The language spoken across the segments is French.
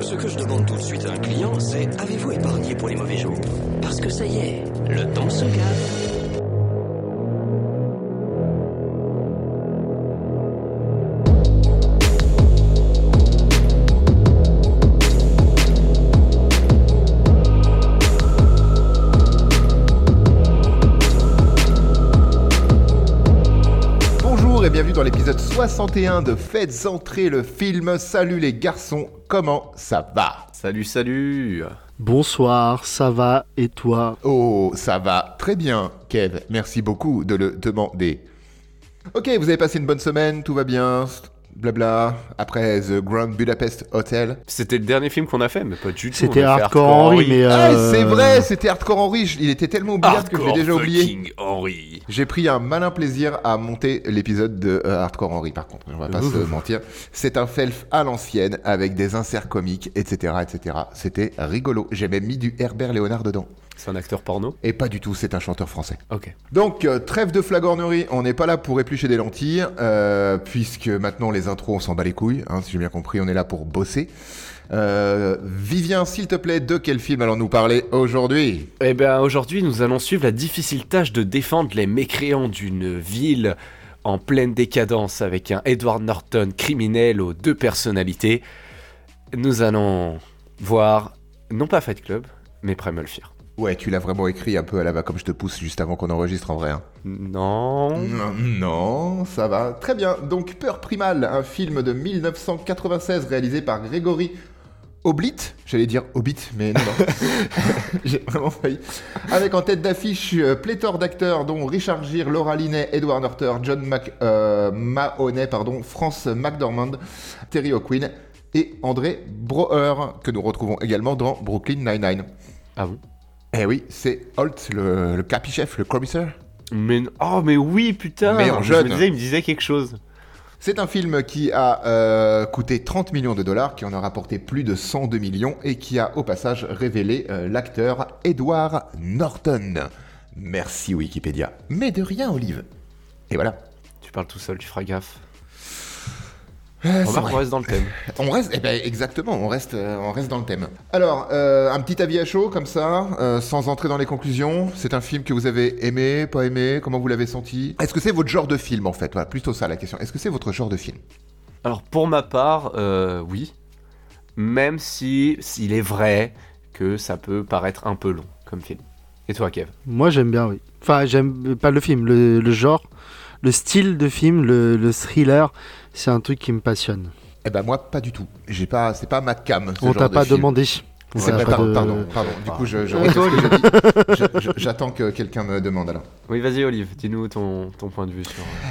Ce que je demande tout de suite à un client, c'est avez-vous épargné pour les mauvais jours? Parce que ça y est, le temps se gave. 61 de Faites entrer le film. Salut les garçons, comment ça va Salut, salut Bonsoir, ça va et toi Oh, ça va très bien, Kev. Merci beaucoup de le demander. Ok, vous avez passé une bonne semaine, tout va bien, blabla. Après The Grand Budapest Hotel. C'était le dernier film qu'on a fait, mais pas du tout. C'était Hardcore Henry, mais Ah, euh, c'est vrai, c'était Hardcore Henry. Il était tellement oubliable que je l'ai Hardcore déjà oublié. fucking Henry. J'ai pris un malin plaisir à monter l'épisode de euh, Hardcore Henry, par contre, on va pas se mentir. C'est un felf à l'ancienne, avec des inserts comiques, etc., etc. C'était rigolo. J'ai même mis du Herbert Léonard dedans. C'est un acteur porno Et pas du tout, c'est un chanteur français. Ok. Donc, euh, trêve de flagornerie, on n'est pas là pour éplucher des lentilles, euh, puisque maintenant les intros, on s'en bat les couilles, hein, si j'ai bien compris, on est là pour bosser. Euh, Vivien, s'il te plaît, de quel film allons-nous parler aujourd'hui? Eh bien, aujourd'hui, nous allons suivre la difficile tâche de défendre les mécréants d'une ville en pleine décadence avec un Edward Norton criminel aux deux personnalités. Nous allons voir, non pas Fight Club, mais Primal Fear. Ouais, tu l'as vraiment écrit un peu à la va comme je te pousse juste avant qu'on enregistre en vrai. hein. Non. Non, non, ça va. Très bien. Donc, Peur Primale, un film de 1996 réalisé par Grégory Oblit. J'allais dire Hobbit, mais non, non. J'ai vraiment failli. Avec en tête d'affiche euh, pléthore d'acteurs, dont Richard Gere, Laura Linney, Edward Norton, John Mac, euh, Mahoney, pardon, France McDormand, Terry O'Quinn et André Broer, que nous retrouvons également dans Brooklyn Nine-Nine. Ah bon Eh oui, c'est Holt, le, le capichef, le commissaire. mais, Oh, mais oui, putain Mais en Je jeune. me disais, il me disait quelque chose. C'est un film qui a euh, coûté 30 millions de dollars, qui en a rapporté plus de 102 millions et qui a au passage révélé euh, l'acteur Edward Norton. Merci Wikipédia. Mais de rien, Olive. Et voilà. Tu parles tout seul, tu feras gaffe. Euh, Remarque, on reste dans le thème. On reste, eh ben, exactement, on reste, euh, on reste dans le thème. Alors, euh, un petit avis à chaud, comme ça, euh, sans entrer dans les conclusions. C'est un film que vous avez aimé, pas aimé, comment vous l'avez senti? Est-ce que c'est votre genre de film, en fait? Voilà, plutôt ça la question. Est-ce que c'est votre genre de film? Alors pour ma part, euh, oui. Même si s'il est vrai que ça peut paraître un peu long comme film. Et toi, Kev? Moi j'aime bien, oui. Enfin, j'aime pas le film, le, le genre, le style de film, le, le thriller, c'est un truc qui me passionne. Eh ben moi, pas du tout. J'ai pas, c'est pas ma cam. ce On t'a de pas film. demandé. C'est On vrai, t'a pas pardon, de- pardon, pardon. Du coup, toi, ce que J'attends que quelqu'un me demande alors. Oui, vas-y, Olive, dis-nous ton, ton point de vue sur. euh,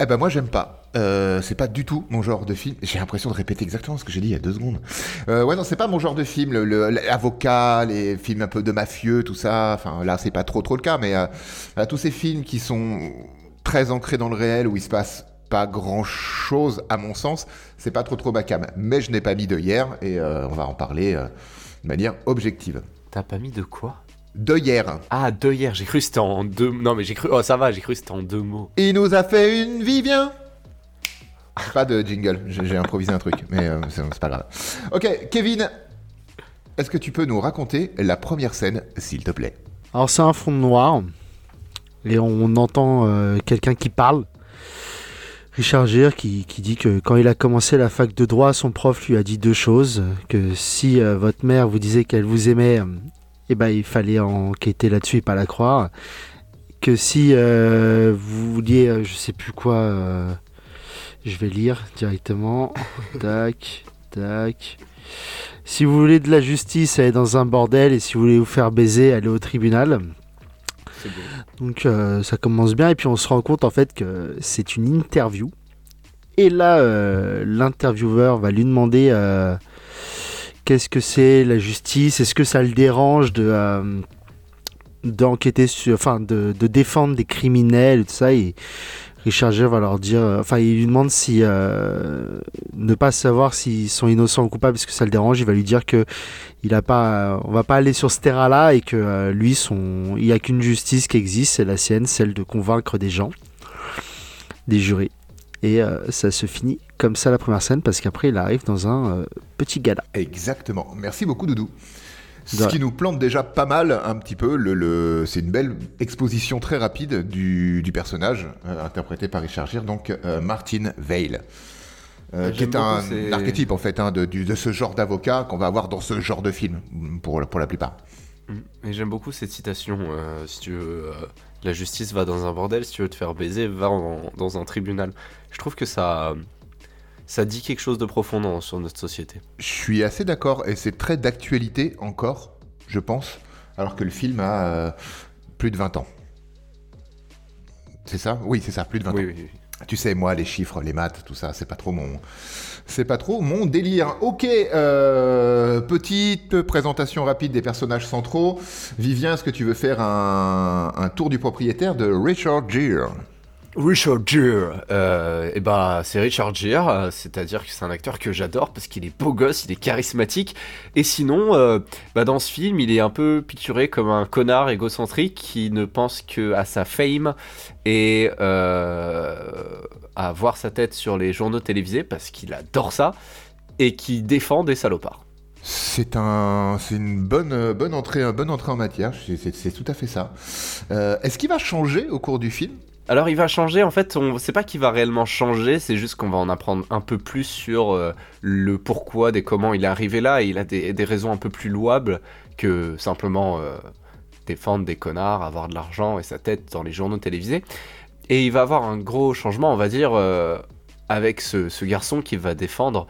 Eh ben moi, j'aime pas. Euh, c'est pas du tout mon genre de film. J'ai l'impression de répéter exactement ce que j'ai dit il y a deux secondes. Euh, ouais, non, c'est pas mon genre de film. Le- le- L'avocat, les films un peu de mafieux, tout ça. Enfin, là, c'est pas trop trop le cas, mais euh, voilà, tous ces films qui sont très ancrés dans le réel où il se passe pas grand chose à mon sens, c'est pas trop trop ma cam. Mais je n'ai pas mis de hier et euh, on va en parler euh, de manière objective. T'as pas mis de quoi? De hier. Ah, deux hier, j'ai cru c'était en deux. Non, mais j'ai cru. Oh, ça va, j'ai cru c'était en deux mots. Il nous a fait une Vivien Pas de jingle, j'ai improvisé un truc, mais euh, c'est c'est pas grave. Ok, Kevin, est-ce que tu peux nous raconter la première scène, s'il te plaît? Alors c'est un fond noir et on entend euh, quelqu'un qui parle. Richard Gere qui, qui dit que quand il a commencé la fac de droit, son prof lui a dit deux choses. Que si euh, votre mère vous disait qu'elle vous aimait, euh, eh ben, il fallait enquêter là-dessus et pas la croire. Que si euh, vous vouliez, je sais plus quoi, euh, je vais lire directement. tac, tac. Si vous voulez de la justice, allez dans un bordel. Et si vous voulez vous faire baiser, allez au tribunal. Donc euh, ça commence bien et puis on se rend compte en fait que c'est une interview. Et là, euh, l'intervieweur va lui demander euh, qu'est-ce que c'est la justice, est-ce que ça le dérange de d'enquêter sur, enfin de, de défendre des criminels et tout ça? Et Richard Gere va leur dire, euh, enfin il lui demande si euh, ne pas savoir s'ils sont innocents ou coupables parce que ça le dérange. Il va lui dire que il a pas, on va pas aller sur ce terrain-là et que euh, lui, son, il y a qu'une justice qui existe, c'est la sienne, celle de convaincre des gens, des jurés. Et euh, ça se finit comme ça la première scène parce qu'après il arrive dans un euh, petit gala. Exactement. Merci beaucoup, Doudou. Ce qui nous plante déjà pas mal, un petit peu. Le, le- c'est une belle exposition très rapide du, du personnage, euh, interprété par Richard Gere, donc euh, Martin Veil. Euh, qui J'aime est un archétype en fait hein, de, ce genre d'avocat qu'on va avoir dans ce genre de film pour, pour la plupart. Mm. Et j'aime beaucoup cette citation. euh, si tu veux, euh, la justice va dans un bordel, si tu veux te faire baiser, va en- dans un tribunal. Je trouve que ça, ça dit quelque chose de profond sur notre société. Je suis assez d'accord et c'est très d'actualité encore, je pense, alors que le film a euh, plus de 20 ans. C'est ça? Oui, c'est ça, plus de 20 Oui, ans. oui, oui. Tu sais, moi, les chiffres, les maths, tout ça, c'est pas trop mon, c'est pas trop mon délire. Ok, euh, petite présentation rapide des personnages centraux. Vivien, est-ce que tu veux faire un, un tour du propriétaire de Richard Gere? Richard Gere, euh, et bah c'est Richard Gere, euh, c'est-à-dire que c'est un acteur que j'adore parce qu'il est beau gosse, il est charismatique, et sinon, euh, bah dans ce film, il est un peu picturé comme un connard égocentrique qui ne pense que à sa fame et euh, à voir sa tête sur les journaux télévisés parce qu'il adore ça et qui défend des salopards. C'est un, c'est une bonne, bonne entrée, une bonne entrée en matière. C'est tout à fait ça. Euh, est-ce qu'il va changer au cours du film? Alors il va changer, en fait, on sait pas qu'il va réellement changer, c'est juste qu'on va en apprendre un peu plus sur euh, le pourquoi, des comment il est arrivé là, et il a des, raisons un peu plus louables que simplement euh, défendre des connards, avoir de l'argent et sa tête dans les journaux télévisés. Et il va avoir un gros changement, on va dire, euh, avec ce, garçon qui va défendre,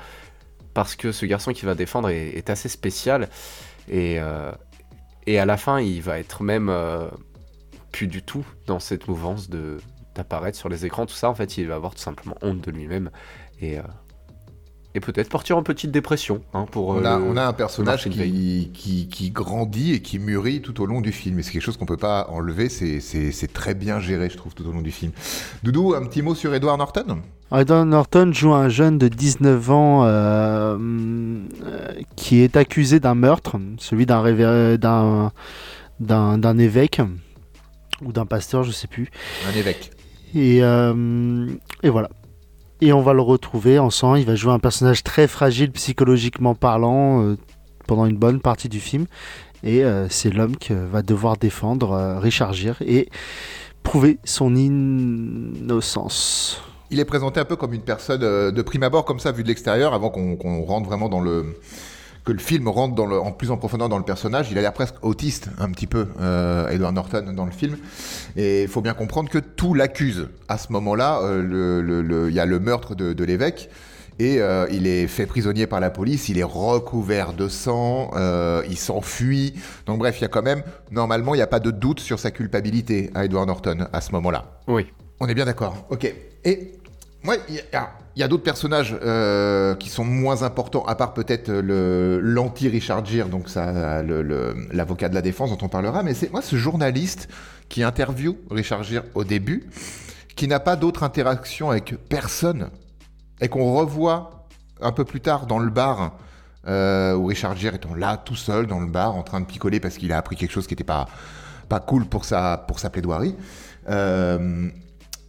parce que ce garçon qui va défendre est, assez spécial, et à la fin il va être même... plus du tout dans cette mouvance de d'apparaître sur les écrans, tout ça, en fait, il va avoir tout simplement honte de lui-même et, euh, et peut-être partir en petite dépression. Hein, pour, on, a, euh, on a un personnage qui, qui, qui grandit et qui mûrit tout au long du film. Et c'est quelque chose qu'on peut pas enlever. C'est, très bien géré, je trouve, tout au long du film. Doudou, un petit mot sur Edward Norton? Edward Norton joue un jeune de 19 ans euh, qui est accusé d'un meurtre, celui d'un d'un évêque ou d'un pasteur, je sais plus. Un évêque. Et, euh, et voilà. Et on va le retrouver ensemble. Il va jouer un personnage très fragile psychologiquement parlant euh, pendant une bonne partie du film. Et euh, c'est l'homme qui va devoir défendre euh, Richard Gere et prouver son innocence. Il est présenté un peu comme une personne euh, de prime abord, comme ça, vu de l'extérieur, avant qu'on, qu'on rentre vraiment dans le. Que le film rentre dans le, en plus en profondeur dans le personnage. Il a l'air presque autiste, un petit peu, euh, Edward Norton, dans le film. Et il faut bien comprendre que tout l'accuse. À ce moment-là, euh, le- le- le- il y a le meurtre de, de l'évêque. Et euh, il est fait prisonnier par la police, il est recouvert de sang, euh, il s'enfuit. Donc bref, il y a quand même, normalement, il n'y a pas de doute sur sa culpabilité à Edward Norton à ce moment-là. Oui. On est bien d'accord. Ok. Et moi, a, il y a d'autres personnages euh, qui sont moins importants, à part peut-être le l'anti-Richard Gere, donc ça, l'avocat de la défense dont on parlera. Mais c'est moi ce journaliste qui interviewe Richard Gere au début, qui n'a pas d'autre interaction avec personne, et qu'on revoit un peu plus tard dans le bar. euh, où Richard Gere étant là tout seul dans le bar en train de picoler parce qu'il a appris quelque chose qui n'était pas, pas cool pour sa, pour sa plaidoirie. Euh,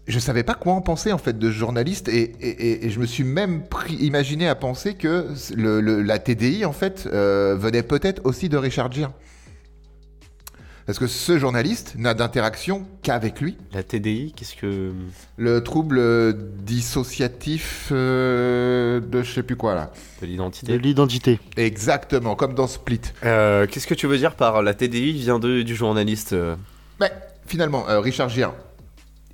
je savais pas quoi en penser en fait de ce journaliste et, et- et- et je me suis même pris, imaginé à penser que le- le- la TDI en fait euh, venait peut-être aussi de Richard Gere. Parce que ce journaliste n'a d'interaction qu'avec lui. La TDI, qu'est-ce que. Le trouble dissociatif euh, de je sais plus quoi là. de De l'identité l'identité. Exactement, comme dans Split. Euh, Qu'est-ce que tu veux dire par la TDI vient de, du journaliste euh, Mais finalement, euh, Richard Gere,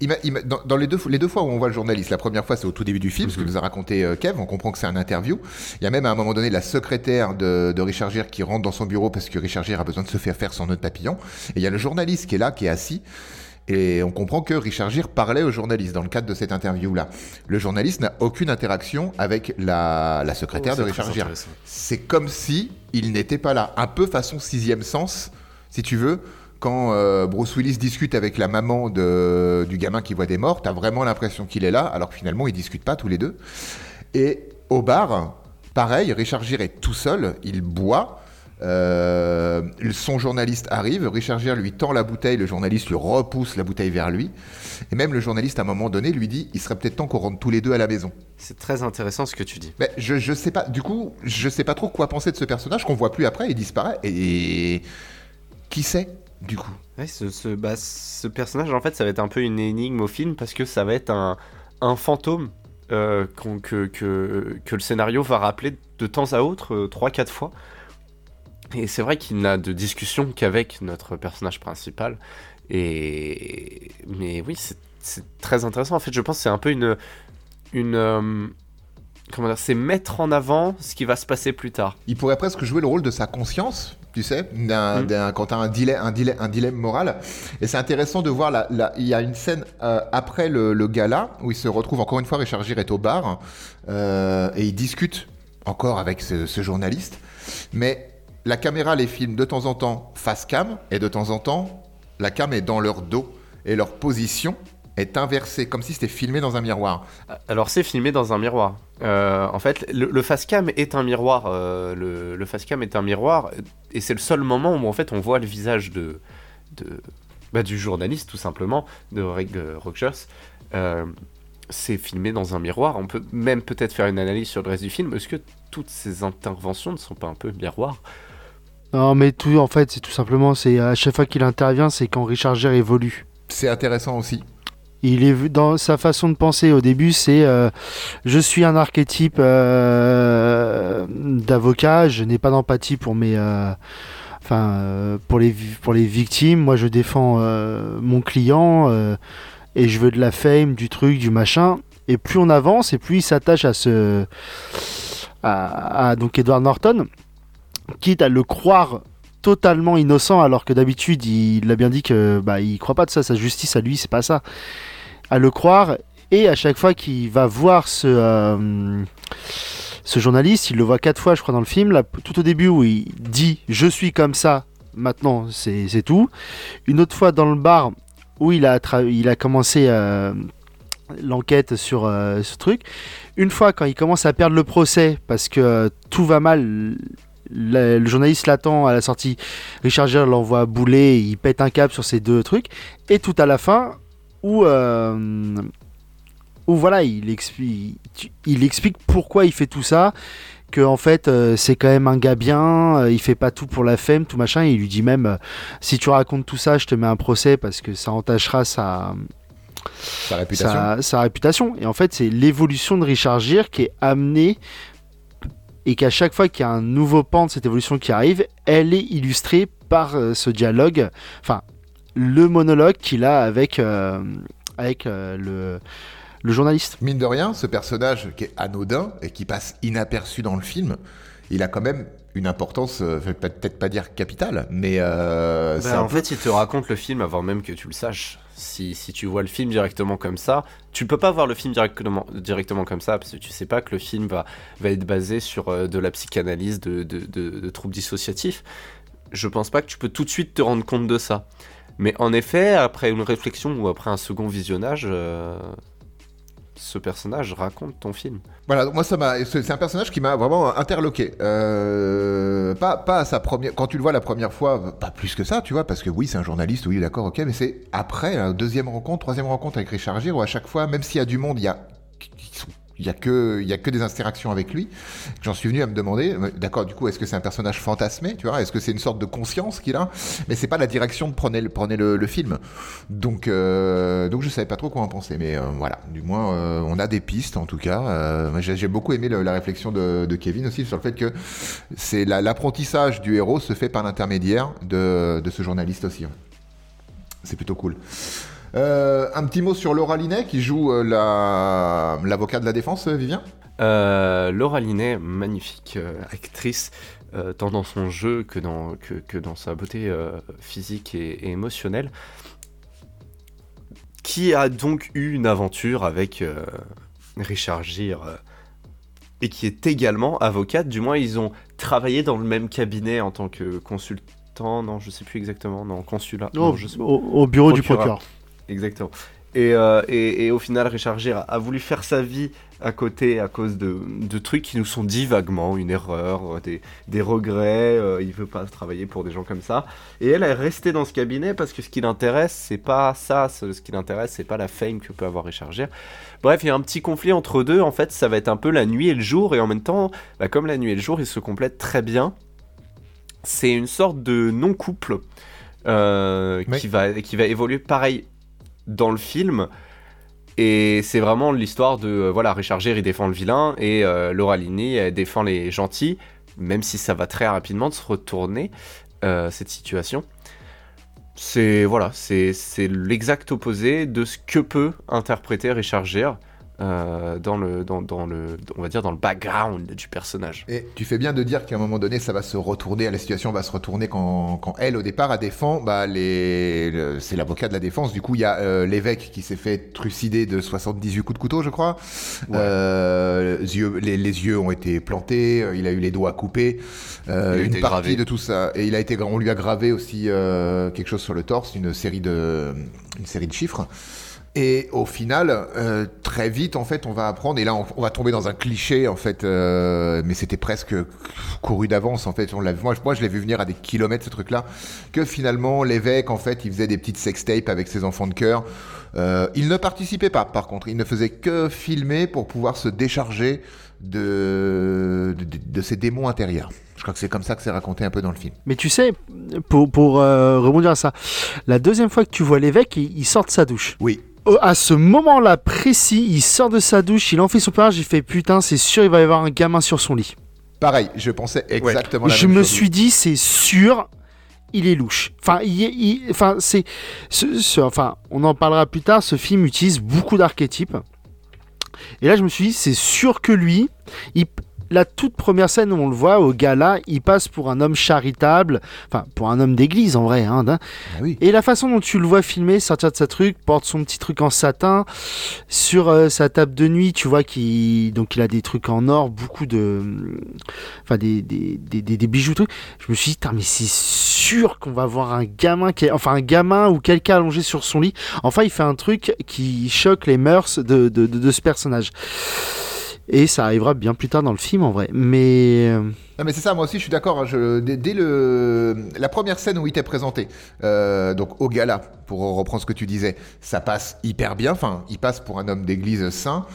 dans, dans les, deux, les deux fois où on voit le journaliste, la première fois c'est au tout début du film, ce que nous a raconté euh, Kev, on comprend que c'est un interview. Il y a même à un moment donné la secrétaire de, de Richard Gere qui rentre dans son bureau parce que Richard Gere a besoin de se faire faire son nœud de papillon. Et il y a le journaliste qui est là, qui est assis. Et on comprend que Richard Gere parlait au journaliste dans le cadre de cette interview-là. Le journaliste n'a aucune interaction avec la, la secrétaire Oh, de Richard Gere. C'est comme si il n'était pas là. Un peu façon sixième sens, si tu veux. Quand euh, Bruce Willis discute avec la maman de, du gamin qui voit des morts, t'as vraiment l'impression qu'il est là, alors que finalement ils discutent pas tous les deux. Et au bar, pareil, Richard Gere est tout seul, il boit. Euh, son journaliste arrive, Richard Gere lui tend la bouteille, le journaliste lui repousse la bouteille vers lui. Et même le journaliste, à un moment donné, lui dit il serait peut-être temps qu'on rentre tous les deux à la maison. C'est très intéressant ce que tu dis. Mais je, je sais pas, du coup, je sais pas trop quoi penser de ce personnage qu'on voit plus après, il disparaît. Et. Qui sait, du coup Ouais, ce, ce, bah, ce personnage, en fait, ça va être un peu une énigme au film parce que ça va être un, un fantôme euh, que, que, que le scénario va rappeler de temps à autre, euh, trois, quatre fois. Et c'est vrai qu'il n'a de discussion qu'avec notre personnage principal. Et mais oui, c'est- c'est très intéressant. En fait, je pense que c'est un peu une une euh, comment dire, c'est mettre en avant ce qui va se passer plus tard. Il pourrait presque jouer le rôle de sa conscience, tu sais, d'un, Mm. quand tu as un dilemme, un, dilemme, un dilemme moral. Et c'est intéressant de voir, il y a une scène euh, après le, le gala où il se retrouve, encore une fois, Richard Gere est au bar, euh, et il discute encore avec ce, ce journaliste. Mais la caméra les filme de temps en temps face cam, et de temps en temps, la cam est dans leur dos, et leur position est inversée, comme si c'était filmé dans un miroir. Alors c'est filmé dans un miroir. Euh, en fait, le, le facecam est un miroir. euh, le, le facecam est un miroir, et c'est le seul moment où en fait on voit le visage de, de bah, du journaliste tout simplement de euh, Rogers. Euh, c'est filmé dans un miroir. On peut même peut-être faire une analyse sur le reste du film. Est-ce que toutes ces interventions ne sont pas un peu miroirs? Non, mais tout, en fait, c'est tout simplement, c'est à chaque fois qu'il intervient, c'est quand Richard Gere évolue. C'est intéressant aussi. Il est dans sa façon de penser au début, c'est euh, je suis un archétype euh, d'avocat, je n'ai pas d'empathie pour mes, euh, enfin pour les pour les victimes. Moi, je défends mon client et je veux de la fame, du truc, du machin. Et plus on avance, et plus il s'attache à ce à, donc Edward Norton, quitte à le croire totalement innocent alors que d'habitude il, a bien dit que bah il croit pas de ça sa justice à lui c'est pas ça. À le croire et à chaque fois qu'il va voir ce euh, ce journaliste il le voit quatre fois je crois dans le film là, tout au début où il dit je suis comme ça maintenant c'est tout une autre fois dans le bar où il a il a commencé euh, l'enquête sur euh, ce truc. Une fois quand il commence à perdre le procès parce que tout va mal le, le journaliste l'attend à la sortie. Richard Gere l'envoie bouler, il pète un câble sur ces deux trucs. Et tout à la fin, où, euh, où voilà, il explique, il explique pourquoi il fait tout ça. Que en fait, euh, c'est quand même un gars bien, euh, il fait pas tout pour la femme, tout machin. Il lui dit même, si tu racontes tout ça, je te mets un procès parce que ça entachera sa, Sa réputation. sa, sa réputation. Et en fait, c'est l'évolution de Richard Gere qui est amenée et qu'à chaque fois qu'il y a un nouveau pan de cette évolution qui arrive, elle est illustrée par euh, ce dialogue, enfin, le monologue qu'il a avec, euh, avec euh, le, le journaliste. Mine de rien, ce personnage qui est anodin et qui passe inaperçu dans le film, il a quand même une importance, euh, je vais peut-être pas dire capitale, mais euh, c'est Bah, un En fait, il te raconte le film avant même que tu le saches. Si, tu vois le film directement comme ça, tu peux pas voir le film directement, comme ça, parce que tu sais pas que le film va, être basé sur euh, de la psychanalyse de troubles dissociatifs. Je pense pas que tu peux tout de suite te rendre compte de ça. Mais en effet, après une réflexion ou après un second visionnage, euh, ce personnage raconte ton film. Voilà, moi ça m'a, c'est un personnage qui m'a vraiment interloqué. Euh, pas, pas à sa première, quand tu le vois la première fois, pas plus que ça, tu vois, parce que oui, c'est un journaliste, oui, d'accord, ok, mais c'est après, la deuxième rencontre, troisième rencontre avec Richard Gere, où à chaque fois, même s'il y a du monde, il y a, il y a que, y a que des interactions avec lui. J'en suis venu à me demander, d'accord, du coup, est-ce que c'est un personnage fantasmé, tu vois, est-ce que c'est une sorte de conscience qu'il a, mais c'est pas la direction que prenait le, film. Donc, euh, donc je savais pas trop quoi en penser, mais euh, voilà, du moins euh, on a des pistes en tout cas. Euh, j'ai beaucoup aimé la réflexion de, Kevin aussi sur le fait que c'est la- l'apprentissage du héros se fait par l'intermédiaire de, ce journaliste aussi. C'est plutôt cool. Euh, un petit mot sur Laura Linney qui joue euh, la- l'avocat de la défense, euh, Vivien? Euh, Laura Linney, magnifique euh, actrice, euh, tant dans son jeu que dans, que, que dans sa beauté euh, physique et, et émotionnelle, qui a donc eu une aventure avec euh, Richard Gere, euh, et qui est également avocate, du moins ils ont travaillé dans le même cabinet en tant que consultant, non je sais plus exactement, non consulat, non, Au, je sais- au- au bureau du Procureur. Exactement. Et, euh, et, et au final, Richard Gere a voulu faire sa vie à côté à cause de, de trucs qui nous sont dit vaguement, une erreur, euh, des, des regrets, euh, il veut pas travailler pour des gens comme ça. Et elle est restée dans ce cabinet parce que ce qui l'intéresse, c'est pas ça, ce, qui l'intéresse, c'est pas la fame que peut avoir Richard Gere. Bref, il y a un petit conflit entre deux, en fait, ça va être un peu la nuit et le jour, et en même temps, bah, comme la nuit et le jour, ils se complètent très bien. C'est une sorte de non-couple euh, qui, va, qui va évoluer pareil dans le film. Et c'est vraiment l'histoire de euh, voilà Richard il défend le vilain et euh, Laura Linney défend les gentils, même si ça va très rapidement de se retourner euh, cette situation. C'est voilà, c'est l'exact opposé de ce que peut interpréter Richard euh, dans le dans, dans le on va dire dans le background du personnage. Et tu fais bien de dire qu'à un moment donné, ça va se retourner, la situation va se retourner quand, quand elle, au départ, a défend, bah, les, le- c'est l'avocat de la défense. Du coup, il y a euh, l'évêque qui s'est fait trucider de 78 coups de couteau, je crois. Euh, les, yeux, les, les yeux ont été plantés, il a eu les doigts coupés. Une partie gravé. de tout ça. Et il a été, on lui a gravé aussi quelque chose sur le torse, une série de, une série de chiffres. Et au final, euh, très vite, en fait, on va apprendre, et là, on, on va tomber dans un cliché, en fait, euh, mais c'était presque couru d'avance, en fait. On l'a, moi, je- moi, je l'ai vu venir à des kilomètres, ce truc-là, que finalement, l'évêque, en fait, il faisait des petites sextapes avec ses enfants de cœur. Euh, il ne participait pas, par contre, il ne faisait que filmer pour pouvoir se décharger de, de, ses démons intérieurs. Je crois que c'est comme ça que c'est raconté un peu dans le film. Mais tu sais, pour, pour rebondir à ça, la deuxième fois que tu vois l'évêque, il, il sort de sa douche. Oui. Euh, À ce moment-là précis, il sort de sa douche, il en fait son père, j'ai fait putain, c'est sûr, il va y avoir un gamin sur son lit. Pareil, je pensais exactement la Je même me suis dit, c'est sûr, il est louche. Enfin, il, est- il- enfin, c'est, ce- ce- enfin, on en parlera plus tard. Ce film utilise beaucoup d'archétypes. Et là, je me suis dit, c'est sûr que lui, il- la toute première scène où on le voit au gala, il passe pour un homme charitable, enfin, pour un homme d'église en vrai. Hein, d'un- Ah oui. et la façon dont tu le vois filmer, sortir de sa truc, porte son petit truc en satin, sur euh, sa table de nuit, tu vois qu'il donc il a des trucs en or, beaucoup de, enfin des, des, des, des- des bijoux trucs. Je me suis dit, mais c'est sûr qu'on va voir un gamin qui, est- enfin un gamin ou quelqu'un allongé sur son lit. Enfin, il fait un truc qui choque les mœurs de, de, de, de ce personnage. Et ça arrivera bien plus tard dans le film en vrai. Mais Non mais c'est ça, moi aussi je suis d'accord. hein, je- dès, dès le la première scène où il t'est présenté, euh, donc au gala, pour reprendre ce que tu disais, ça passe hyper bien. Enfin, il passe pour un homme d'église saint,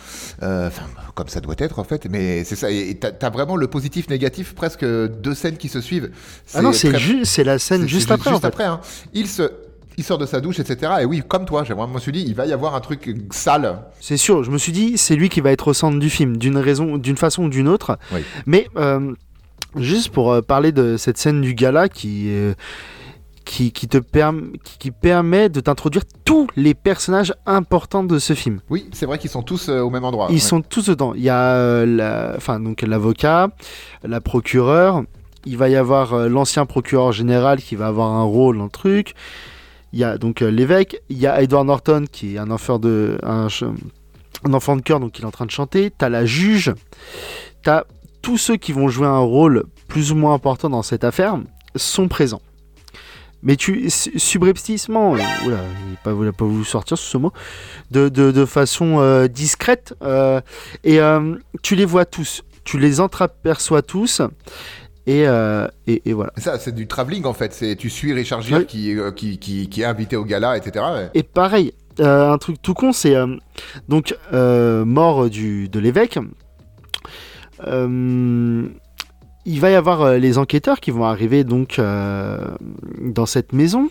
euh, enfin comme ça doit être en fait. Mais c'est ça. Et t'as t'as vraiment le positif, négatif, presque deux scènes qui se suivent. ah non, c'est très- ju- c'est la scène juste après. en fait. après, hein. Il se il sort de sa douche, etc. Et oui, comme toi, j'ai vraiment me suis dit, il va y avoir un truc sale. C'est sûr, je me suis dit, c'est lui qui va être au centre du film, d'une raison, d'une façon ou d'une autre. Oui. Mais euh, juste pour euh, parler de cette scène du gala qui, euh, qui, qui te perm- qui, qui permet de t'introduire tous les personnages importants de ce film. Oui, c'est vrai qu'ils sont tous euh, au même endroit. Ils Ouais. sont tous dedans. Il y a euh, la, l'avocat, la procureure. Il va y avoir euh, l'ancien procureur général qui va avoir un rôle dans le truc. Il y a donc euh, l'évêque. Il y a Edward Norton qui est un enfant de un, cœur donc il est en train de chanter. T'as la juge. T'as tous ceux qui vont jouer un rôle plus ou moins important dans cette affaire sont présents. Mais tu su- subrepticement, euh, oula, il n'a pas, pas voulu sortir ce mot, de, de, façon euh, discrète, et tu les vois tous, tu les entreaperçois tous, et, euh, et, et voilà. Ça, c'est du travelling en fait. C'est tu suis Richard Gere Oui. qui, euh, qui, qui, qui est invité au gala, etc. ouais. Et pareil, euh, un truc tout con, c'est donc mort du, de l'évêque. Il va y avoir les enquêteurs qui vont arriver donc dans cette maison.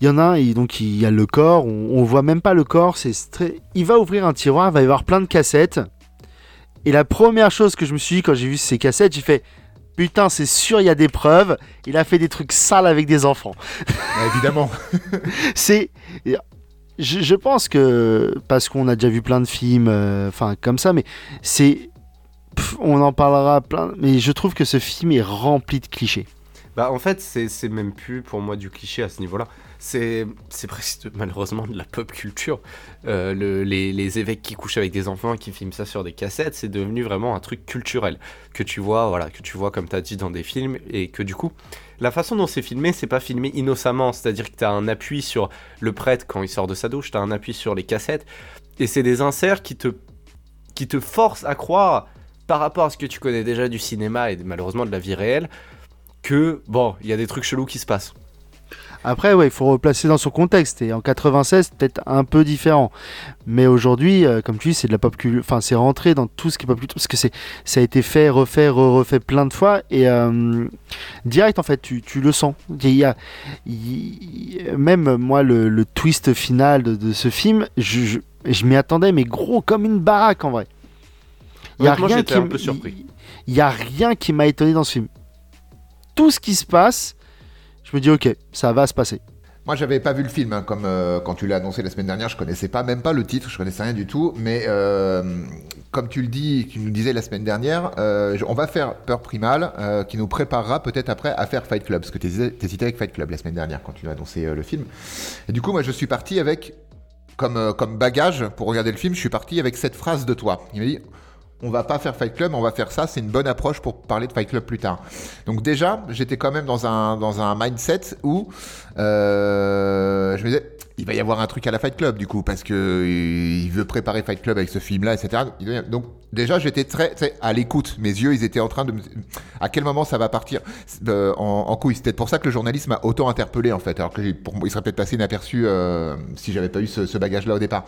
Il y en a un, et donc il y a le corps, on, on voit même pas le corps. C'est très... Il va ouvrir un tiroir, il va y avoir plein de cassettes. Et la première chose que je me suis dit quand j'ai vu ces cassettes, j'ai fait putain, c'est sûr, il y a des preuves. Il a fait des trucs sales avec des enfants évidemment. c'est je, je pense que parce qu'on a déjà vu plein de films euh, enfin comme ça mais c'est on en parlera plein mais je trouve que ce film est rempli de clichés Bah en fait c'est même plus pour moi du cliché à ce niveau-là. C'est presque malheureusement de la pop culture. Euh, le- les, évêques qui couchent avec des enfants qui filment ça sur des cassettes, c'est devenu vraiment un truc culturel que tu vois voilà que tu vois comme tu as dit dans des films et que du coup la façon dont c'est filmé, c'est pas filmé innocemment, c'est-à-dire que tu as un appui sur le prêtre quand il sort de sa douche, tu as un appui sur les cassettes et c'est des inserts qui te qui te force à croire, par rapport à ce que tu connais déjà du cinéma et malheureusement de la vie réelle, que bon, il y a des trucs chelous qui se passent. Après, ouais, il faut replacer dans son contexte. Et en 96, peut-être un peu différent. Mais aujourd'hui, euh, comme tu dis, c'est de la pop culture. Enfin, c'est rentré dans tout ce qui est pop culture. Parce que c'est, ça a été fait, refait, refait plein de fois. Et euh, direct, en fait, tu, tu le sens. Il y a, il- même moi, le, le twist final de, de ce film, je, je, je m'y attendais, mais gros comme une baraque en vrai. Il y a rien j'étais qui un peu surpris. Il y a rien qui m'a étonné dans ce film. Tout ce qui se passe, je me dis ok, ça va se passer. Moi, j'avais pas vu le film, hein, comme euh, quand tu l'as annoncé la semaine dernière, je connaissais pas, même pas le titre, je connaissais rien du tout. Mais euh, comme tu le dis, tu nous disais la semaine dernière, euh, on va faire Peur Primale, qui nous préparera peut-être après à faire Fight Club, parce que tu hésitais avec Fight Club la semaine dernière quand tu as annoncé le film. Et du coup, moi, je suis parti avec, comme, comme bagage pour regarder le film, je suis parti avec cette phrase de toi. Il m'a dit. On va pas faire Fight Club, on va faire ça. C'est une bonne approche pour parler de Fight Club plus tard. Donc déjà, j'étais quand même dans un dans un mindset où euh, je me disais, il va y avoir un truc à la Fight Club du coup, parce que euh, il veut préparer Fight Club avec ce film-là, etc. Il doit y- Donc déjà, j'étais très, à l'écoute. Mes yeux, ils étaient en train de me... À quel moment ça va partir? Euh, en, en couille C'est pour ça que le journaliste m'a autant interpellé en fait, alors que pour moi, il serait peut-être passé inaperçu euh, si j'avais pas eu ce, ce bagage-là au départ.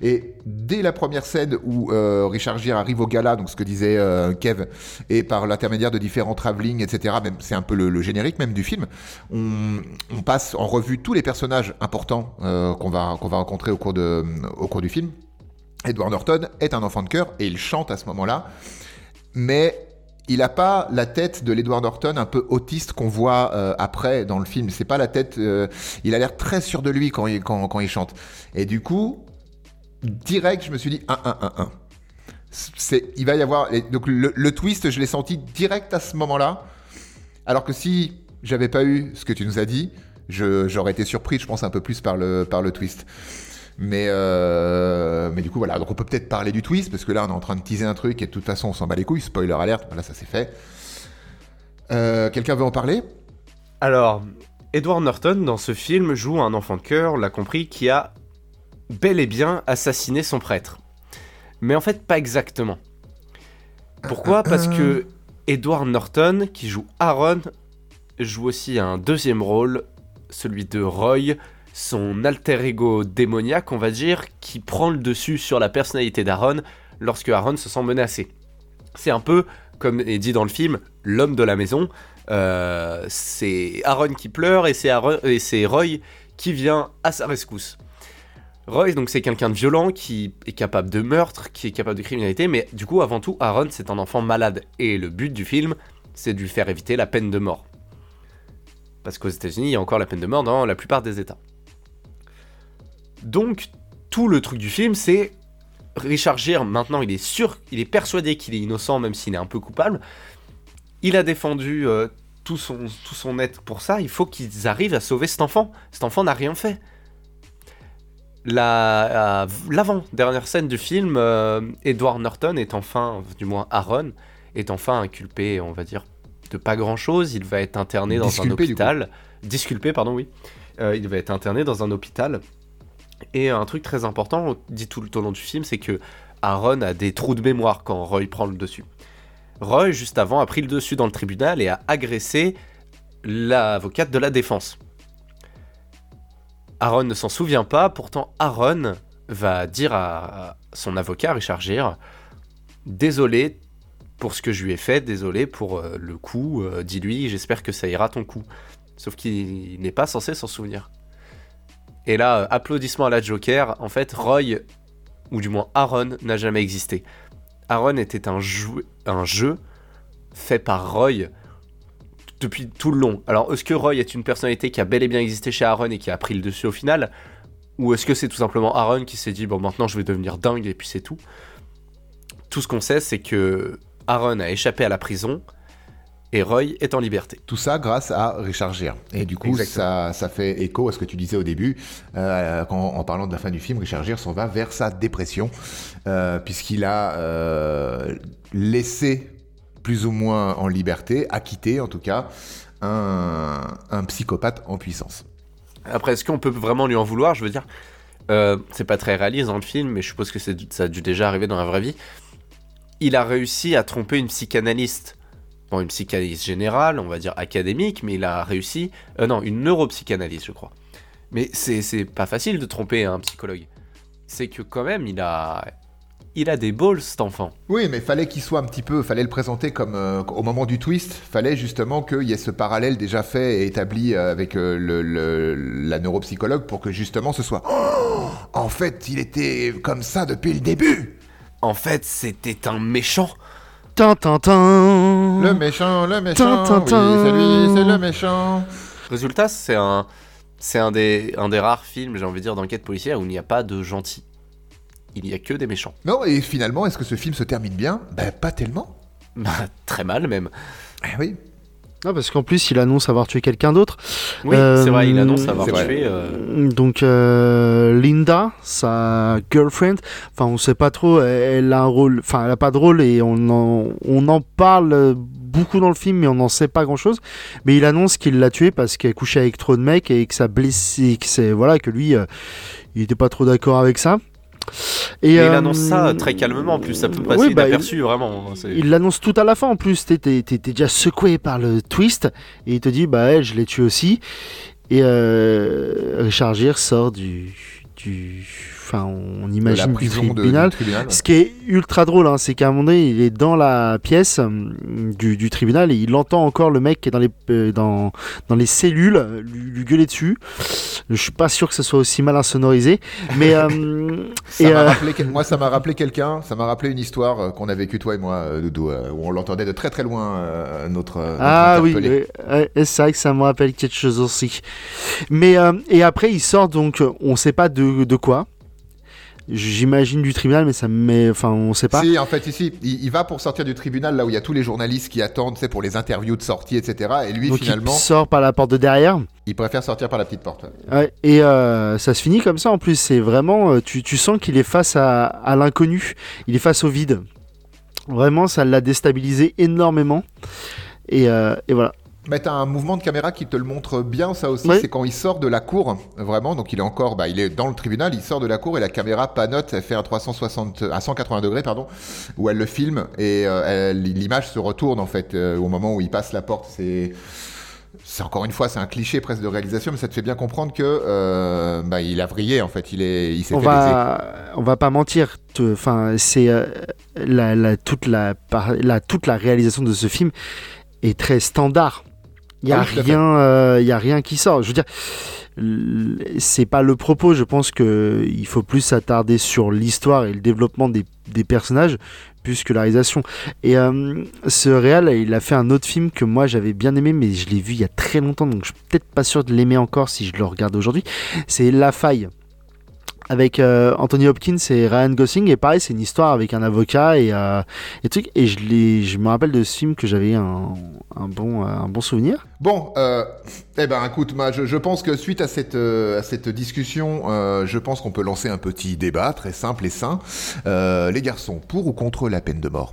Et dès la première scène où euh, Richard Gere arrive au gala, donc ce que disait euh, Kev, et par l'intermédiaire de différents travelling, etc., même c'est un peu le, le générique même du film, on, on passe en revue tous les personnages importants qu'on va, va rencontrer au cours, de, au cours du film. Edward Norton est un enfant de cœur et il chante à ce moment-là, mais il n'a pas la tête de l'Edward Norton un peu autiste qu'on voit euh, après dans le film. C'est pas la tête. euh, il a l'air très sûr de lui quand il, quand, quand il chante. Et du coup, direct, je me suis dit 1 1 1 1. C'est, il va y avoir. donc le, le twist, je l'ai senti direct à ce moment-là. Alors que si j'avais pas eu ce que tu nous as dit, j'aurais été surpris, je pense, un peu plus par le, par le twist. Mais, euh, mais du coup, voilà. Donc, on peut peut-être parler du twist, parce que là, on est en train de teaser un truc, et de toute façon, on s'en bat les couilles. Spoiler alerte, voilà, ça c'est fait. Euh, Quelqu'un veut en parler? Alors, Edward Norton, dans ce film, joue un enfant de cœur, l'a compris, qui a bel et bien assassiné son prêtre. Mais en fait, pas exactement. Pourquoi? Parce que Edward Norton, qui joue Aaron, joue aussi un deuxième rôle, celui de Roy, son alter ego démoniaque, on va dire, qui prend le dessus sur la personnalité d'Aaron lorsque Aaron se sent menacé. C'est un peu, comme est dit dans le film, l'homme de la maison. Euh, c'est Aaron qui pleure et c'est Aaron- et c'est Roy qui vient à sa rescousse. Roy, donc c'est quelqu'un de violent qui est capable de meurtre, qui est capable de criminalité, mais du coup, avant tout, Aaron c'est un enfant malade. Et le but du film, c'est de lui faire éviter la peine de mort. Parce qu'aux États-Unis, il y a encore la peine de mort dans la plupart des États. Donc, tout le truc du film, c'est Richard Gere, maintenant, il est sûr, il est persuadé qu'il est innocent, même s'il est un peu coupable. Il a défendu euh, tout, son, être pour ça. Il faut qu'ils arrivent à sauver cet enfant. Cet enfant n'a rien fait. La- L'avant-dernière scène du film, euh, Edward Norton est enfin, du moins Aaron, est enfin inculpé, on va dire, de pas grand-chose. Il va être interné dans un Disculpé, hôpital. Disculpé, pardon, oui. Euh, il va être interné dans un hôpital. Et un truc très important, dit tout le long du film, c'est que Aaron a des trous de mémoire quand Roy prend le dessus. Roy, juste avant, a pris le dessus dans le tribunal et a agressé l'avocate de la défense. Aaron ne s'en souvient pas, pourtant Aaron va dire à son avocat, Richard Gere, Désolé pour ce que je lui ai fait, désolé pour euh, le coup, euh, dis-lui, j'espère que ça ira ton coup. Sauf qu'il n'est pas censé s'en souvenir. Et là, euh, applaudissements à la Joker, en fait, Roy, ou du moins Aaron, n'a jamais existé. Aaron était un jeu fait par Roy depuis tout le long. Alors, est-ce que Roy est une personnalité qui a bel et bien existé chez Aaron et qui a pris le dessus au final? Ou est-ce que c'est tout simplement Aaron qui s'est dit, bon, maintenant je vais devenir dingue et puis c'est tout? Tout ce qu'on sait, c'est que Aaron a échappé à la prison et Roy est en liberté. Tout ça grâce à Richard Gere. Et du coup, ça, ça fait écho à ce que tu disais au début, euh, quand, en parlant de la fin du film, Richard Gere s'en va vers sa dépression, euh, puisqu'il a euh, laissé plus ou moins en liberté, acquitté en tout cas, un, un psychopathe en puissance. Après, est-ce qu'on peut vraiment lui en vouloir? Je veux dire, c'est pas très réaliste dans le film, mais je suppose que ça a dû déjà arriver dans la vraie vie. Il a réussi à tromper une psychanalyste. Bon, une psychanalyste générale, on va dire académique, mais il a réussi. euh, non, une neuropsychanalyste, je crois. Mais c'est pas facile de tromper un psychologue. C'est que quand même, il a. Il a des balls, cet enfant. Oui, mais fallait qu'il soit un petit peu, fallait le présenter comme euh, au moment du twist, fallait justement qu'il y ait ce parallèle déjà fait et établi euh, avec le, le- la neuropsychologue pour que justement ce soit. Oh, en fait, il était comme ça depuis le début. En fait, c'était un méchant. Tin, tin, tin. Le méchant, le méchant, oui, c'est lui, c'est le méchant. Résultat, c'est un. C'est un des, un des rares films, j'ai envie de dire, d'enquête policière où il n'y a pas de gentils. Il n'y a que des méchants. Non, et finalement, est-ce que ce film se termine bien? Ben, pas tellement. Bah, très mal même. Eh oui. Ah, parce qu'en plus, il annonce avoir tué quelqu'un d'autre. Oui, Euh, c'est vrai, il annonce avoir tué. euh, Donc euh, Linda, sa girlfriend, enfin on sait pas trop, elle, a un rôle, enfin elle a pas de rôle et on en, on en parle beaucoup dans le film mais on n'en sait pas grand chose. Mais il annonce qu'il l'a tué parce qu'elle couchait avec trop de mecs et que ça blessé, que c'est voilà que lui euh, il était pas trop d'accord avec ça. Et il euh, annonce ça très calmement, en plus ça peut passer oui, bah, inaperçu, vraiment. hein, il l'annonce tout à la fin en plus. T'es déjà secoué par le twist et il te dit bah je l'ai tué aussi. Et euh, Richard Gere sort du, du, enfin on imagine la du de, tribunal. du tribunal. Ce qui est ultra drôle, hein, c'est qu'à un moment donné, il est dans la pièce euh, du, du tribunal et il entend encore le mec qui est dans les, euh, dans, dans les cellules euh, lui, lui gueuler dessus. Je suis pas sûr que ce soit aussi mal insonorisé, mais euh, Ça et, m'a rappelé quel- moi, ça m'a rappelé quelqu'un, ça m'a rappelé une histoire qu'on a vécue toi et moi, Doudou, où on l'entendait de très très loin, notre, notre Ah oui, interpellé. c'est vrai que ça me rappelle quelque chose aussi. Mais et après il sort donc on sait pas de, de quoi. J'imagine du tribunal, mais ça me met, enfin on sait pas. Si, en fait, ici, il, il va pour sortir du tribunal, là où il y a tous les journalistes qui attendent, sais, pour les interviews de sortie, etc. Et lui, donc finalement, il sort par la porte de derrière. il préfère sortir par la petite porte. Ouais, et euh, ça se finit comme ça en plus. C'est vraiment, euh, tu, tu sens qu'il est face à, à l'inconnu. Il est face au vide. Vraiment, ça l'a déstabilisé énormément. Et, euh, et voilà. Mais t'as un mouvement de caméra qui te le montre bien, ça aussi, c'est quand il sort de la cour, vraiment, donc il est encore, bah, il est dans le tribunal, il sort de la cour et la caméra panote, elle fait un 360, un 180 degrés, pardon, où elle le filme et euh, l'image se retourne en fait euh, au moment où il passe la porte. C'est, c'est encore une fois, c'est un cliché presque de réalisation, mais ça te fait bien comprendre que, euh, bah, il a vrillé en fait, il est, il s'est On fait va, on va pas mentir. Enfin, c'est euh, la, la- toute la toute la réalisation de ce film est très standard. Il y a Ah oui, rien, euh, y a rien qui sort. Je veux dire, c'est pas le propos. Je pense que il faut plus s'attarder sur l'histoire et le développement des, des personnages plus que la réalisation. Et euh, ce réal, il a fait un autre film que moi j'avais bien aimé, mais je l'ai vu il y a très longtemps, donc je suis peut-être pas sûr de l'aimer encore si je le regarde aujourd'hui. C'est La Faille avec euh, Anthony Hopkins et Ryan Gosling. Et pareil c'est une histoire avec un avocat et, euh, et truc. Et je me rappelle de ce film que j'avais un, un bon euh, un bon souvenir. Bon, euh, eh ben, écoute, moi, je, je pense que suite à cette, euh, à cette discussion, euh, je pense qu'on peut lancer un petit débat très simple et sain. Euh, les garçons, pour ou contre la peine de mort?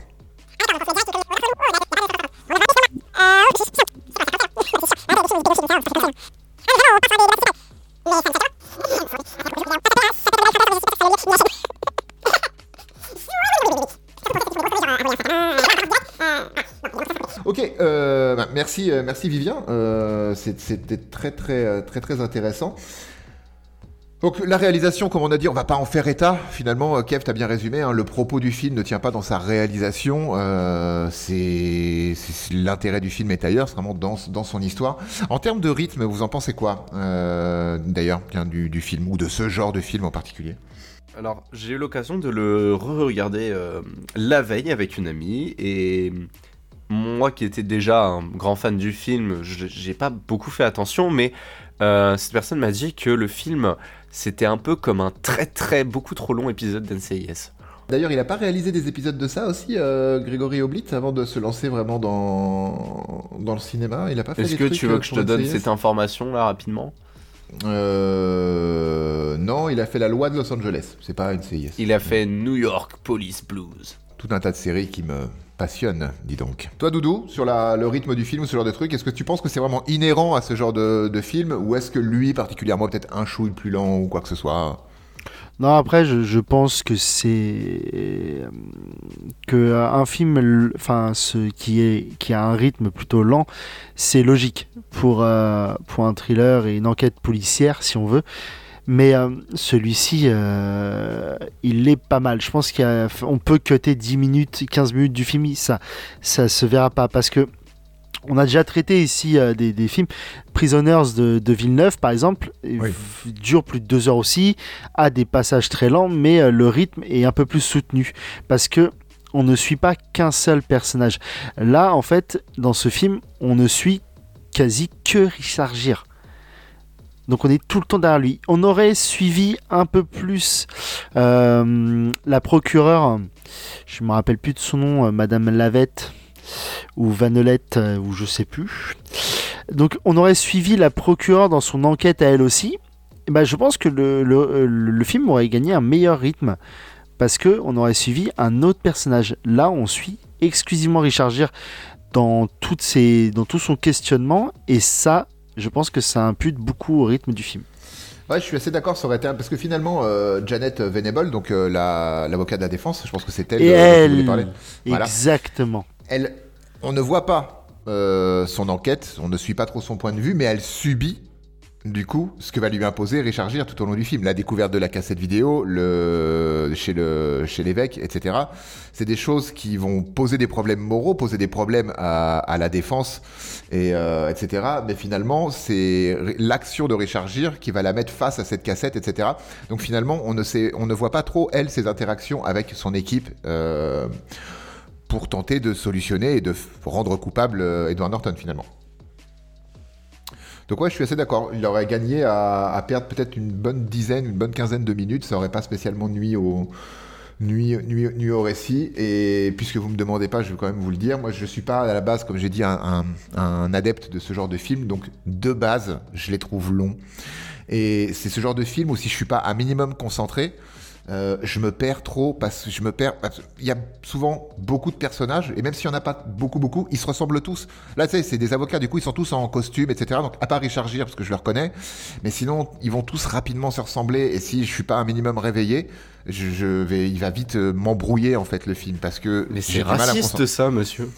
Ok, euh, bah, merci, euh, merci Vivien. Euh, C'était très, très, très, très intéressant. Donc la réalisation, comme on a dit, on va pas en faire état. Finalement, euh, Kev, t'as bien résumé. hein, le propos du film ne tient pas dans sa réalisation. euh, c'est l'intérêt du film est ailleurs, c'est vraiment dans, dans son histoire. En termes de rythme, vous en pensez quoi euh, D'ailleurs, du, film ou de ce genre de film en particulier? Alors, j'ai eu l'occasion de le re-regarder la veille avec une amie et moi qui étais déjà un grand fan du film, j'ai pas beaucoup fait attention, mais cette personne m'a dit que le film c'était un peu comme un très très beaucoup trop long épisode d'NCIS. D'ailleurs, il a pas réalisé des épisodes de ça aussi, euh, Grégory Oblit, avant de se lancer vraiment dans, dans le cinéma. Il a pas fait Est-ce que tu veux euh, que je te donne NCIS? cette information là rapidement? Euh, non, il a fait la loi de Los Angeles. C'est pas une CIS. Il a fait New York Police Blues. Tout un tas de séries qui me passionnent, dis donc. Toi, Doudou, sur la- le rythme du film, ce genre de truc, est-ce que tu penses que c'est vraiment inhérent à ce genre de, de film ou est-ce que lui, particulièrement, peut-être un chouille plus lent ou quoi que ce soit? Non, après, je, je pense que c'est que euh, un film, enfin, ce qui est qui a un rythme plutôt lent, c'est logique pour euh, pour un thriller et une enquête policière, si on veut. Mais euh, celui-ci, euh, il est pas mal. Je pense qu'on peut cutter 10 minutes, 15 minutes du film, ça, ça se verra pas. Parce que on a déjà traité ici euh, des, des films. Prisoners de, de Villeneuve, par exemple, Oui. dure plus de deux heures aussi, a des passages très lents, mais euh, le rythme est un peu plus soutenu. Parce que on ne suit pas qu'un seul personnage. Là, en fait, dans ce film, on ne suit quasi que Richard Gere. Donc on est tout le temps derrière lui. On aurait suivi un peu plus euh, la procureure, je me rappelle plus de son nom, euh, Madame Lavette ou Vanelette euh, ou je sais plus. Donc on aurait suivi la procureure dans son enquête à elle aussi. Et ben, je pense que le, film aurait gagné un meilleur rythme parce que on aurait suivi un autre personnage. Là, on suit exclusivement Richard Gere dans ses, dans tout son questionnement et ça, je pense que ça impute beaucoup au rythme du film. Ouais, je suis assez d'accord, ça aurait été parce que finalement, euh, Janet Venable, donc euh, la- l'avocat de la défense, je pense que c'est elle Et euh, dont vous elle, voulez parler. Voilà. exactement. Elle, on ne voit pas euh, son enquête, on ne suit pas trop son point de vue, mais elle subit du coup ce que va lui imposer Richard tout au long du film. La découverte de la cassette vidéo, chez le chez l'évêque, etc. C'est des choses qui vont poser des problèmes moraux, poser des problèmes à, la défense, et euh, etc. Mais finalement, c'est l'action de Richard qui va la mettre face à cette cassette, etc. Donc finalement, on ne voit pas trop elle ses interactions avec son équipe. euh, pour tenter de solutionner et de rendre coupable euh, Edward Norton finalement. Donc ouais, je suis assez d'accord. Il aurait gagné à, à perdre peut-être une bonne dizaine, une bonne quinzaine de minutes. Ça aurait pas spécialement nuit au, nuit, au récit. Et puisque vous me demandez pas, je vais quand même vous le dire. Moi, je suis pas à la base, comme j'ai dit, un, un- un adepte de ce genre de film. Donc de base, je les trouve longs. Et c'est ce genre de film où si je suis pas un minimum concentré, euh, je me perds trop parce que je me perds. Il y a souvent beaucoup de personnages et même s'il y en a pas beaucoup, beaucoup, ils se ressemblent tous. Là, tu sais, c'est des avocats, du coup, ils sont tous en costume, etc. Donc, à part Richard Gere, parce que je le reconnais, mais sinon, ils vont tous rapidement se ressembler. Et si je suis pas un minimum réveillé, je, je vais, il va vite euh, m'embrouiller en fait le film parce que Mais c'est mal à raciste concentrer. ça, monsieur.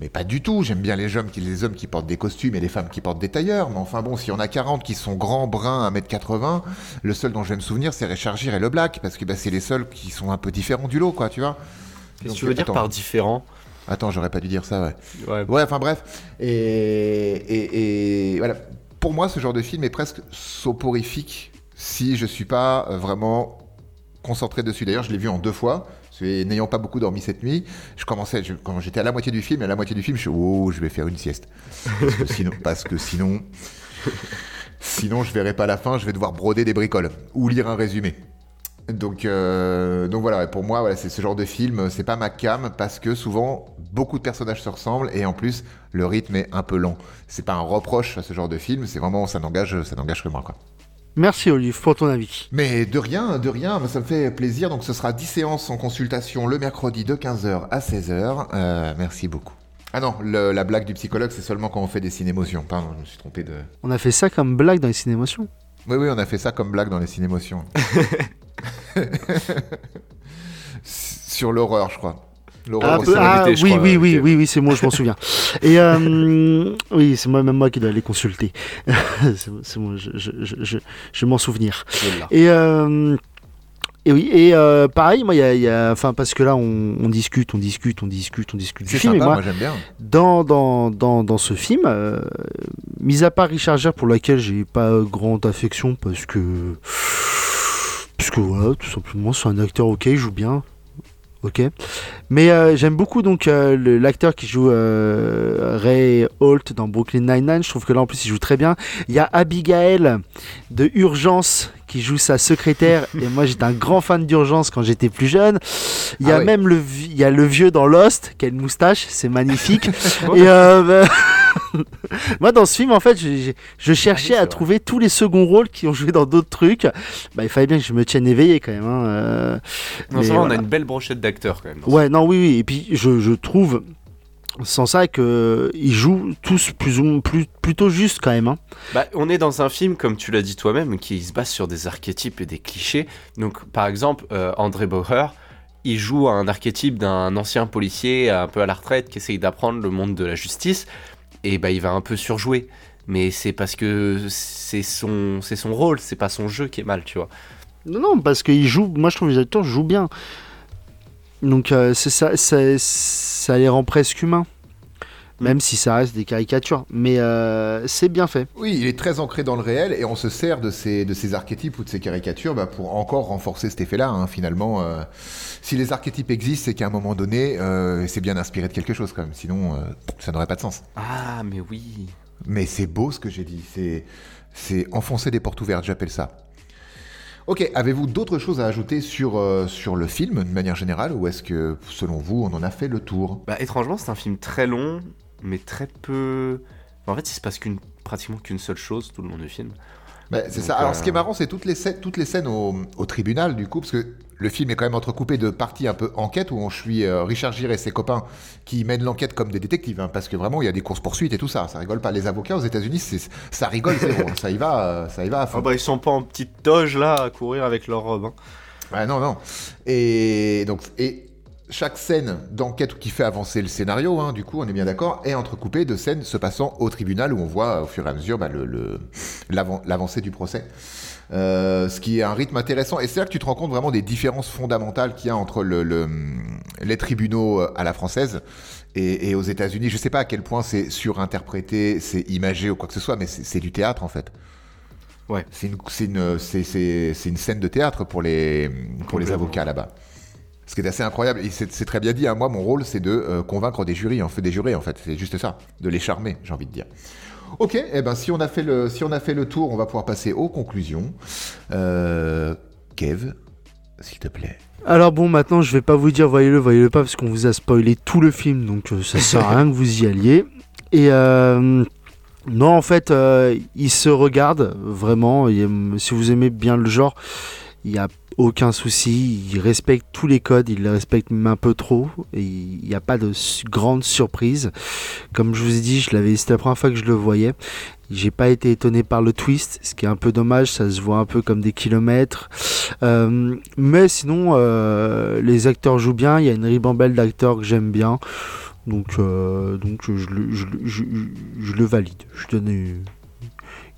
Mais pas du tout. J'aime bien les hommes, qui, les hommes qui portent des costumes et les femmes qui portent des tailleurs. Mais enfin bon, s'il y en a 40 qui sont grands, bruns, 1m80, le seul dont je vais me souvenir, c'est Richard Gere et le Black. Parce que bah, c'est les seuls qui sont un peu différents du lot, quoi, tu vois. Qu'est-ce que tu veux dire par différent? Attends, j'aurais pas dû dire ça, ouais. Ouais. Ouais, enfin bref. Et, et, et voilà. Pour moi, ce genre de film est presque soporifique si je suis pas euh, vraiment concentré dessus. D'ailleurs, je l'ai vu en deux fois. Et N'ayant pas beaucoup dormi cette nuit, je commençais, je- quand j'étais à la moitié du film, à la moitié du film, je suis oh, je vais faire une sieste. Parce que sinon, parce que sinon, sinon, je verrai pas la fin, je vais devoir broder des bricoles ou lire un résumé. Donc, euh, donc voilà, pour moi, voilà, c'est ce genre de film, c'est pas ma cam parce que souvent beaucoup de personnages se ressemblent et en plus le rythme est un peu lent. C'est pas un reproche à ce genre de film, c'est vraiment ça n'engage, ça n'engage que moi quoi. Merci Olive pour ton avis. Mais de rien, de rien, ça me fait plaisir. Donc ce sera 10 séances en consultation le mercredi de 15h à 16h. Euh, merci beaucoup. Ah non, le- la blague du psychologue, c'est seulement quand on fait des cinémotions. Pardon, je me suis trompé de. On a fait ça comme blague dans les cinémotions? Oui, oui, on a fait ça comme blague dans les cinémotions. Sur l'horreur, je crois. Ah, peu- ah, invité, oui, crois, oui, oui, oui, oui, c'est moi, je m'en souviens. Et euh, oui, c'est moi, même moi qui dois aller consulter. c'est moi, je, je, je, je, m'en souvenir. Et, euh, et oui, et euh, pareil, moi, il y a, enfin, parce que là, on, on discute, on discute, on discute, on discute du film. sympa, et moi, moi j'aime bien. dans, dans, dans, dans ce film, euh, mis à part Richard Gere, pour lequel j'ai pas grande affection, parce que. Parce que voilà, tout simplement, c'est un acteur ok, il joue bien. Ok. Mais euh, j'aime beaucoup donc euh, l'acteur qui joue euh, Ray Holt dans Brooklyn Nine-Nine. Je trouve que là en plus il joue très bien. Il y a Abigail de Urgence qui joue sa secrétaire. et moi j'étais un grand fan d'Urgence quand j'étais plus jeune. Il y a Ah même le, il y a le vieux dans Lost qui a une moustache, c'est magnifique. et bah, moi dans ce film en fait je, je- je cherchais à vrai. trouver tous les seconds rôles qui ont joué dans d'autres trucs. Bah, il fallait bien que je me tienne éveillé quand même. hein, euh. Non, Mais ça va, on a une belle brochette d'acteurs quand même. Ouais, non, oui, oui. Et puis, je, je trouve sans ça que ils jouent tous plus ou plus, plutôt juste quand même. hein. Bah, on est dans un film, comme tu l'as dit toi-même, qui se base sur des archétypes et des clichés. Donc, par exemple, euh, André Bauer, il joue un archétype d'un ancien policier un peu à la retraite qui essaye d'apprendre le monde de la justice. Et bah, il va un peu surjouer. Mais c'est parce que c'est son, c'est son rôle, c'est pas son jeu qui est mal, tu vois. Non, non, parce qu'ils jouent. Moi, je trouve que les acteurs jouent bien. Donc, euh, c'est ça, ça, ça les rend presque humains. Même si ça reste des caricatures. Mais euh, c'est bien fait. Oui, il est très ancré dans le réel et on se sert de ces, de ces archétypes ou de ces caricatures bah, pour encore renforcer cet effet-là. hein. Finalement, euh, si les archétypes existent, c'est qu'à un moment donné, euh, c'est bien inspiré de quelque chose quand même. Sinon, euh, ça n'aurait pas de sens. Ah, mais oui. Mais c'est beau ce que j'ai dit. C'est, c'est enfoncer des portes ouvertes, j'appelle ça. Ok, avez-vous d'autres choses à ajouter sur, euh, sur le film de manière générale ou est-ce que, selon vous, on en a fait le tour? Bah, étrangement, c'est un film très long, mais très peu. En fait, il se passe qu'une pratiquement qu'une seule chose tout le long du film. Bah, c'est ça. Alors, euh, ce qui est marrant, c'est toutes les scènes, toutes les scènes au, au tribunal, du coup, parce que le film est quand même entrecoupé de parties un peu enquête où on suit euh, Richard Gere et ses copains qui mènent l'enquête comme des détectives, hein, parce que vraiment, il y a des courses poursuites et tout ça. Ça rigole pas. Les avocats aux États-Unis, ça rigole zéro. ça y va, euh, ça y va à fond. Ah bah, ils sont pas en petite toge là à courir avec leur robe. hein. Ah non, non. Et donc, et chaque scène d'enquête qui fait avancer le scénario, hein, du coup, on est bien d'accord, est entrecoupée de scènes se passant au tribunal où on voit au fur et à mesure bah, l'avancée du procès. Euh, ce qui est un rythme intéressant. Et c'est là que tu te rends compte vraiment des différences fondamentales qu'il y a entre le, le- les tribunaux à la française et, et aux États-Unis. Je sais pas à quel point c'est surinterprété, c'est imagé ou quoi que ce soit, mais c'est du théâtre en fait. Ouais. C'est une, scène de théâtre pour les, pour les Complètement. avocats là-bas. Ce qui est assez incroyable, et c'est très bien dit, hein. moi mon rôle c'est de euh, convaincre des jurys, en fait des jurés en fait, c'est juste ça, de les charmer, j'ai envie de dire. Ok, eh ben si on a fait le, si on a fait le tour, on va pouvoir passer aux conclusions. Euh, Kev, s'il te plaît. Alors bon, maintenant, je vais pas vous dire voyez-le, voyez-le pas, parce qu'on vous a spoilé tout le film, donc euh, ça sert à rien que vous y alliez. Et non, en fait, euh, il se regarde vraiment. si vous aimez bien le genre, il n'y a aucun souci. Il respecte tous les codes, il les respecte même un peu trop. Et il n'y a pas de grande surprise. Comme je vous ai dit, je l'avais, c'était la première fois que je le voyais. J'ai pas été étonné par le twist, ce qui est un peu dommage, ça se voit un peu comme des kilomètres. Euh, mais sinon, euh, les acteurs jouent bien. Il y a une ribambelle d'acteurs que j'aime bien. Donc, euh, donc je, le- valide. Je donne,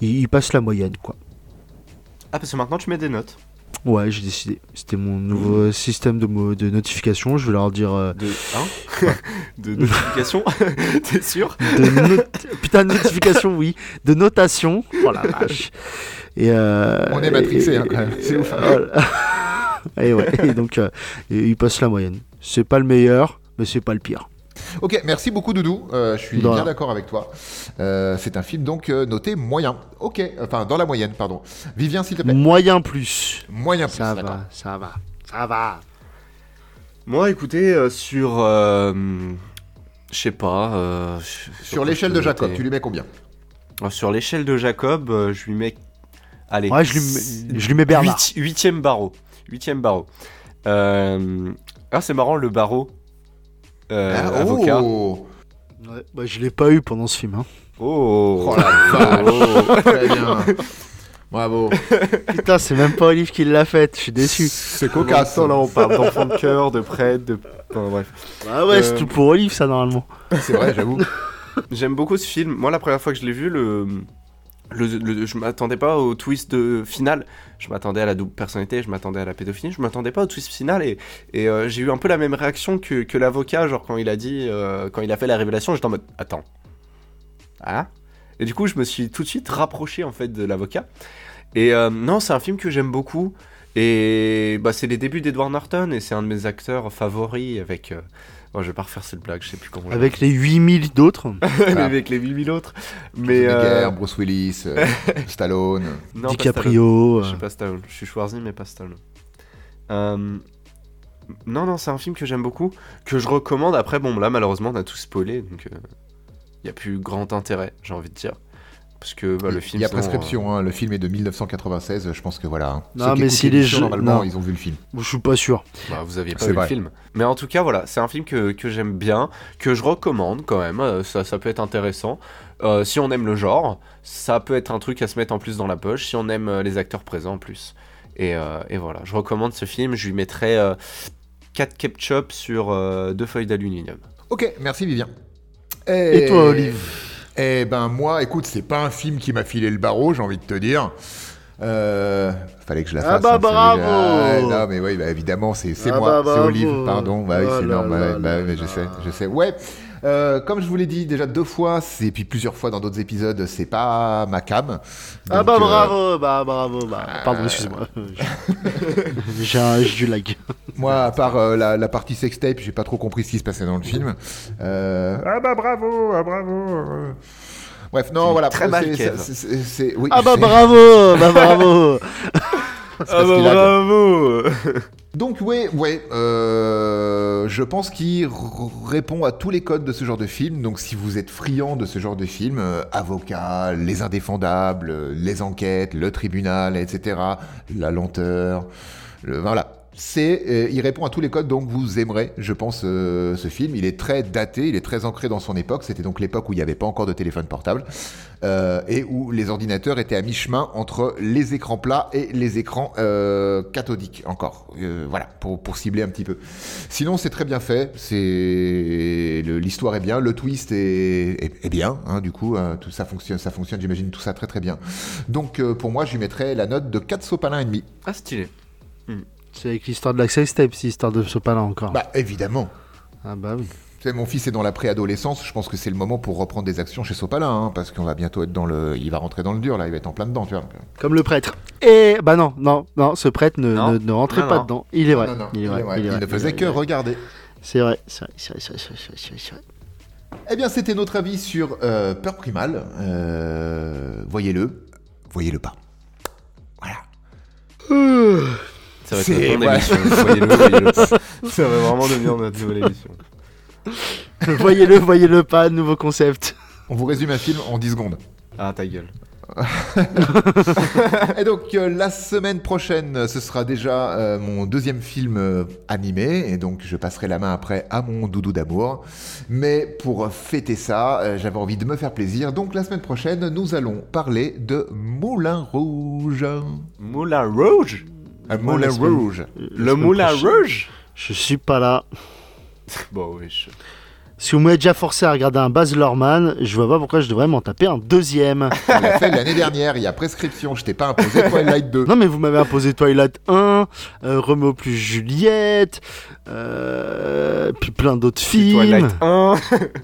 il passe la moyenne, quoi. Ah, parce que maintenant tu mets des notes. Ouais, j'ai décidé. C'était mon nouveau système de, mo- de notification. Je vais leur dire. euh, De. Hein De notification T'es sûr de not- Putain, de notification, oui. De notation. Oh la vache. Et, euh, On est matrixé, et- hein, quand même. C'est ouf. voilà. et ouais, et donc euh, et il passe la moyenne. C'est pas le meilleur, mais c'est pas le pire. Ok, merci beaucoup Doudou, Euh, je suis bien d'accord avec toi. Euh, c'est un film donc euh, noté moyen. Ok, enfin dans la moyenne, pardon. Vivien, s'il te plaît. Moyen plus. Moyen plus, Ça va, ça va, ça va. Moi, écoutez, euh, sur. euh, je sais pas. euh, je- Sur l'échelle de Jacob, noter tu lui mets combien? Sur l'échelle de Jacob, euh, je lui mets. Allez. Ouais, je lui mets- je lui mets Bernard. Huit- Huitième barreau. Huitième barreau. Euh, Ah, c'est marrant, le barreau. Euh, Ah, avocat. oh Ouais, bah, je l'ai pas eu pendant ce film. hein. Oh, Oh la vache Très bien Bravo Putain, c'est même pas Olive qui l'a faite. Je suis déçu. C'est cocasse Là, on parle d'enfant de cœur, de prêtre, de. Enfin, bref. Ah ouais, c'est Euh, tout pour Olive, ça normalement. C'est vrai, j'avoue. J'aime beaucoup ce film. Moi, la première fois que je l'ai vu, le, le, le- je m'attendais pas au twist final. Je m'attendais à la double personnalité, je m'attendais à la pédophilie. Je m'attendais pas au twist final et, euh, j'ai eu un peu la même réaction que, que l'avocat, genre quand il a dit, euh, quand il a fait la révélation, j'étais en mode attends, ah Et du coup, je me suis tout de suite rapproché en fait de l'avocat. Et euh, non, c'est un film que j'aime beaucoup. Et bah, c'est les débuts d'Edward Norton et c'est un de mes acteurs favoris avec. Euh, oh, je vais pas refaire cette blague, je sais plus comment. on Avec les 8000 d'autres. avec les 8000 autres. Mais Mais euh, Bruce Willis, euh, Stallone. non, pas Stallone. DiCaprio. Je euh, suis pas Stallone. Je suis Schwarzy, mais pas Stallone. Euh, Non, non, c'est un film que j'aime beaucoup, que je recommande. Après, bon, là, malheureusement, on a tout spoilé, donc il n'y a plus grand intérêt, j'ai envie de dire. Parce que bah, le Il film. y a sinon, prescription, hein, le film est de 1996, je pense que voilà. hein. Non, Ceux mais si les jeux- Normalement, non. ils ont vu le film. Je suis pas sûr. euh, bah, vous aviez pas vu vrai. le film. Mais en tout cas, voilà, c'est un film que, que j'aime bien, que je recommande quand même. euh, ça, ça peut être intéressant. Euh, si on aime le genre, ça peut être un truc à se mettre en plus dans la poche. Si on aime euh, les acteurs présents en plus. Et, euh, et voilà, je recommande ce film. Je lui mettrai 4 ketchup sur euh, deux feuilles d'aluminium. Ok, merci Vivien. Et toi, Olive? Eh ben moi, écoute, c'est pas un film qui m'a filé le barreau, j'ai envie de te dire. Euh, fallait que je la Ah fasse. bah hein, bravo Non mais oui, bah, évidemment, c'est Ah moi, bah c'est. Olive, pardon. Bah oui, Oh c'est normal. là bah, mais je sais, je sais. Ouais. Euh, comme je vous l'ai dit déjà deux fois, et puis plusieurs fois dans d'autres épisodes, c'est pas ma cam. Ah bah euh, bravo, bah bravo, bah pardon, excusez-moi. J'ai du lag. Moi, à part euh, la, la partie sextape, j'ai pas trop compris ce qui se passait dans le film. Euh, Ah bah bravo, ah bravo. euh. Bref, non, voilà. très mal, oui, Ah bah bravo, bah bravo. c'est parce qu'il a- bravo Donc oui, ouais, euh, je pense qu'il répond à tous les codes de ce genre de film. Donc si vous êtes friand de ce genre de film, euh, avocat, les indéfendables, euh, les enquêtes, le tribunal, etc., la lenteur, le- voilà. C'est, euh, il répond à tous les codes, donc vous aimerez, je pense, euh, ce film. Il est très daté, il est très ancré dans son époque. C'était donc l'époque où il n'y avait pas encore de téléphone portable euh, et où les ordinateurs étaient à mi-chemin entre les écrans plats et les écrans cathodiques encore. Voilà, pour, cibler un petit peu. Sinon, c'est très bien fait. C'est l'histoire est bien, le twist est, bien. hein, du coup, euh, tout ça fonctionne, ça fonctionne. J'imagine tout ça très très bien. Donc, pour moi, je lui mettrais la note de 4 sopalins et demi. Ah, stylé. C'est avec l'histoire de l'access tape, c'est l'histoire de Sopalin encore. Bah, évidemment. Ah bah oui. Tu sais, mon fils est dans la préadolescence. Je pense que c'est le moment pour reprendre des actions chez Sopalin, hein, parce qu'on va bientôt être dans le, il va rentrer dans le dur là. Il va être en plein dedans, tu vois. euh. Comme le prêtre. Et bah non, non, non, ce prêtre ne, Non. ne, ne rentrait Non, pas non. dedans. Il est vrai. Non, non, il est il vrai. est vrai. il est Il vrai, ne faisait il que regarder. C'est vrai, c'est vrai, c'est vrai, c'est vrai, c'est vrai. Eh bien, c'était notre avis sur euh, Peur Primal. Euh, voyez-le, voyez-le pas. Voilà. Ça va être C'est- notre émission. Voyez-le, voyez-le pas. Ça va vraiment devenir notre nouvelle émission. voyez-le, voyez-le pas, nouveau concept. On vous résume un film en 10 secondes. Ah, ta gueule. Et donc, euh, la semaine prochaine, ce sera déjà euh, mon deuxième film euh, animé. Et donc, je passerai la main après à mon doudou d'amour. Mais pour fêter ça, euh, j'avais envie de me faire plaisir. Donc, la semaine prochaine, nous allons parler de Moulin Rouge. Moulin Rouge? Un Moulin Rouge. Le Moulin Rouge? Je suis pas là. Bon, oui. je- Si vous m'avez déjà forcé à regarder un Baz Luhrmann, je vois pas pourquoi je devrais m'en taper un deuxième. On l'a fait l'année dernière. Il y a prescription. Je t'ai pas imposé Twilight 2. non mais vous m'avez imposé Twilight 1, euh, Romeo plus Juliette, euh, puis plein d'autres films. Twilight 1.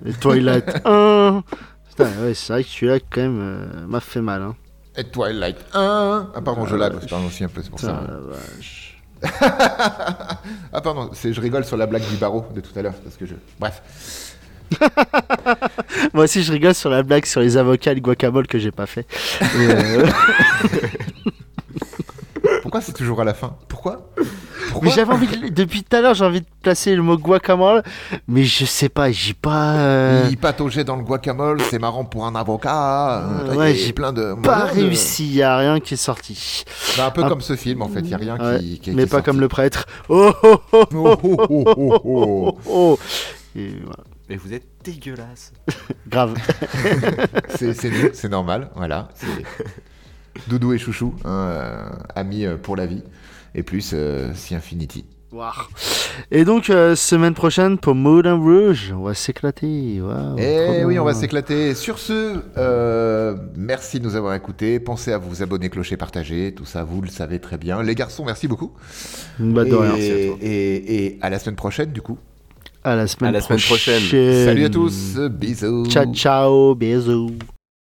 Et Twilight 1. Putain, ouais, c'est vrai que celui-là, quand même, euh, m'a fait mal. Hein. Et Twilight 1. Ah, pardon, je lag. Pardon, aussi un peu, c'est pour ça. la vache. Ah, pardon, c'est- je rigole sur la blague du barreau de tout à l'heure. Parce que je. Bref. Moi aussi, je rigole sur la blague sur les avocats et le guacamole que j'ai pas fait. Euh, Pourquoi c'est toujours à la fin? Pourquoi? Mais j'avais envie de- depuis tout à l'heure, j'ai envie de placer le mot guacamole, mais je sais pas, j'ai pas. euh, Il pataugeait dans le guacamole, c'est marrant pour un avocat. euh, Ouais, il j'ai plein de. pas de- réussi, y a rien qui est sorti. Bah, un peu Ah. comme ce film en fait, il y a rien Ouais, qui, qui- mais qui est pas sorti. comme le prêtre. Oh oh oh Oh, oh, oh, oh, oh. oh oh. Et voilà. Mais vous êtes dégueulasse. Grave. C'est c'est nous, c'est normal, voilà. Doudou et Chouchou, hein, euh, amis euh, pour la vie, et plus euh, si Infinity. Et donc, euh, semaine prochaine pour Moulin Rouge, on va s'éclater. Waouh, Eh oui, on va s'éclater. Sur ce, euh, merci de nous avoir écoutés. Pensez à vous abonner, clocher, partager, tout ça, vous le savez très bien. Les garçons, merci beaucoup. Bah, de et, rien. et, et à la semaine prochaine, du coup. À la semaine À la semaine prochaine. prochaine. Salut à tous, bisous. Ciao, ciao, bisous.